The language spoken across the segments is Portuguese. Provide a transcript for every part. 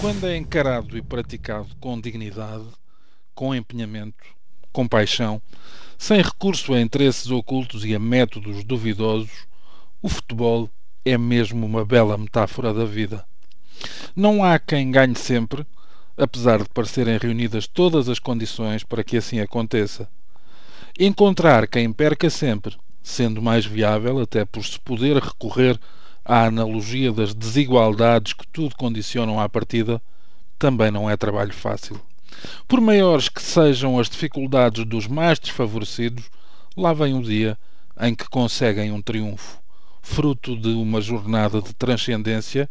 Quando é encarado e praticado com dignidade, com empenhamento, com paixão, sem recurso a interesses ocultos e a métodos duvidosos, o futebol é mesmo uma bela metáfora da vida. Não há quem ganhe sempre, apesar de parecerem reunidas todas as condições para que assim aconteça. Encontrar quem perca sempre, sendo mais viável, até por se poder recorrer à analogia das desigualdades que tudo condicionam à partida, também não é trabalho fácil. Por maiores que sejam as dificuldades dos mais desfavorecidos, lá vem o dia em que conseguem um triunfo, fruto de uma jornada de transcendência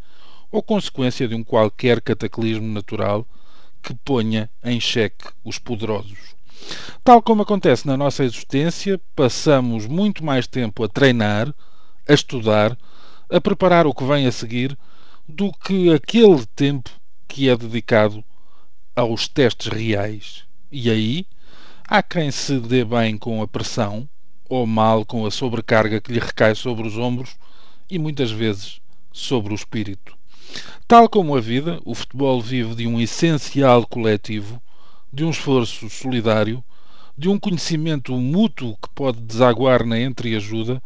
ou consequência de um qualquer cataclismo natural que ponha em xeque os poderosos. Tal como acontece na nossa existência, passamos muito mais tempo a treinar, a estudar, a preparar o que vem a seguir, do que aquele tempo que é dedicado aos testes reais. E aí há quem se dê bem com a pressão ou mal com a sobrecarga que lhe recai sobre os ombros e muitas vezes sobre o espírito. Tal como a vida, o futebol vive de um essencial coletivo, de um esforço solidário, de um conhecimento mútuo que pode desaguar na entreajuda,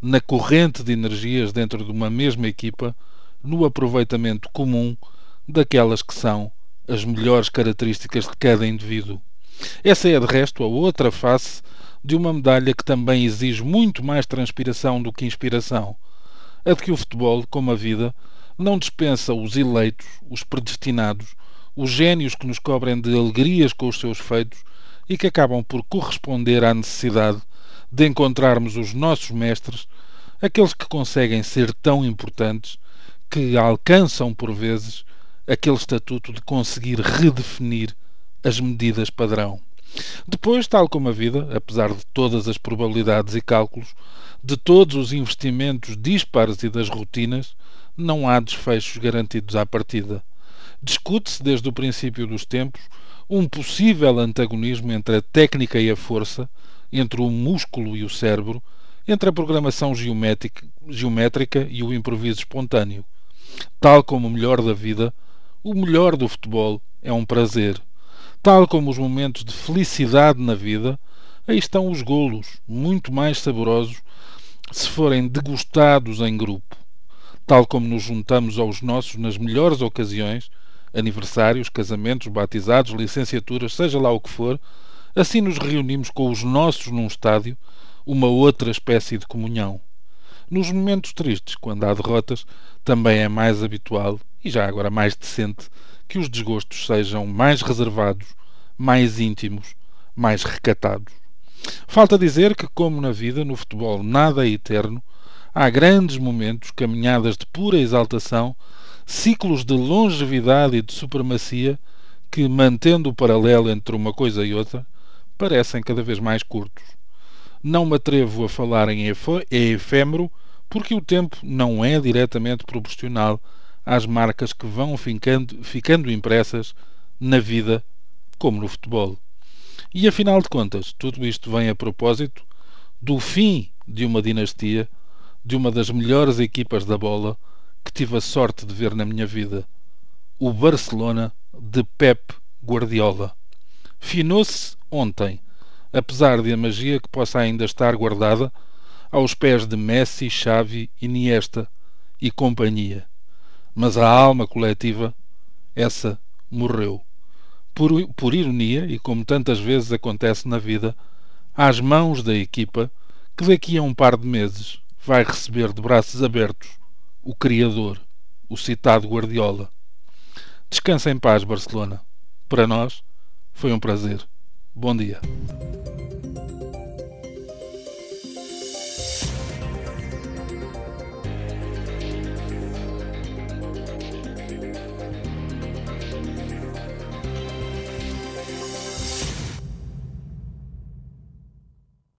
na corrente de energias dentro de uma mesma equipa, no aproveitamento comum daquelas que são as melhores características de cada indivíduo. Essa é, de resto, a outra face de uma medalha que também exige muito mais transpiração do que inspiração. A de que o futebol, como a vida, não dispensa os eleitos, os predestinados, os gênios que nos cobrem de alegrias com os seus feitos e que acabam por corresponder à necessidade de encontrarmos os nossos mestres, aqueles que conseguem ser tão importantes que alcançam por vezes aquele estatuto de conseguir redefinir as medidas padrão. Depois, tal como a vida, apesar de todas as probabilidades e cálculos, de todos os investimentos dispares e das rotinas, não há desfechos garantidos à partida. Discute-se desde o princípio dos tempos um possível antagonismo entre a técnica e a força, entre o músculo e o cérebro, entre a programação geométrica e o improviso espontâneo. Tal como o melhor da vida, o melhor do futebol é um prazer. Tal como os momentos de felicidade na vida, aí estão os golos, muito mais saborosos se forem degustados em grupo. Tal como nos juntamos aos nossos nas melhores ocasiões, aniversários, casamentos, batizados, licenciaturas, seja lá o que for, assim nos reunimos com os nossos num estádio, uma outra espécie de comunhão. Nos momentos tristes, quando há derrotas, também é mais habitual e já agora mais decente que os desgostos sejam mais reservados, mais íntimos, mais recatados. Falta dizer que, como na vida, no futebol nada é eterno, há grandes momentos, caminhadas de pura exaltação, ciclos de longevidade e de supremacia que, mantendo o paralelo entre uma coisa e outra, parecem cada vez mais curtos. Não me atrevo a falar em efêmero, porque o tempo não é diretamente proporcional às marcas que vão ficando, ficando impressas na vida como no futebol. E afinal de contas, tudo isto vem a propósito do fim de uma dinastia, de uma das melhores equipas da bola que tive a sorte de ver na minha vida, o Barcelona de Pep Guardiola. Finou-se ontem, apesar de a magia que possa ainda estar guardada aos pés de Messi, Xavi, Iniesta e companhia mas a alma coletiva, essa morreu. Por, por ironia, e como tantas vezes acontece na vida, às mãos da equipa que daqui a um par de meses vai receber de braços abertos o Criador, o citado Guardiola. Descansa em paz, Barcelona. Para nós, foi um prazer. Bom dia.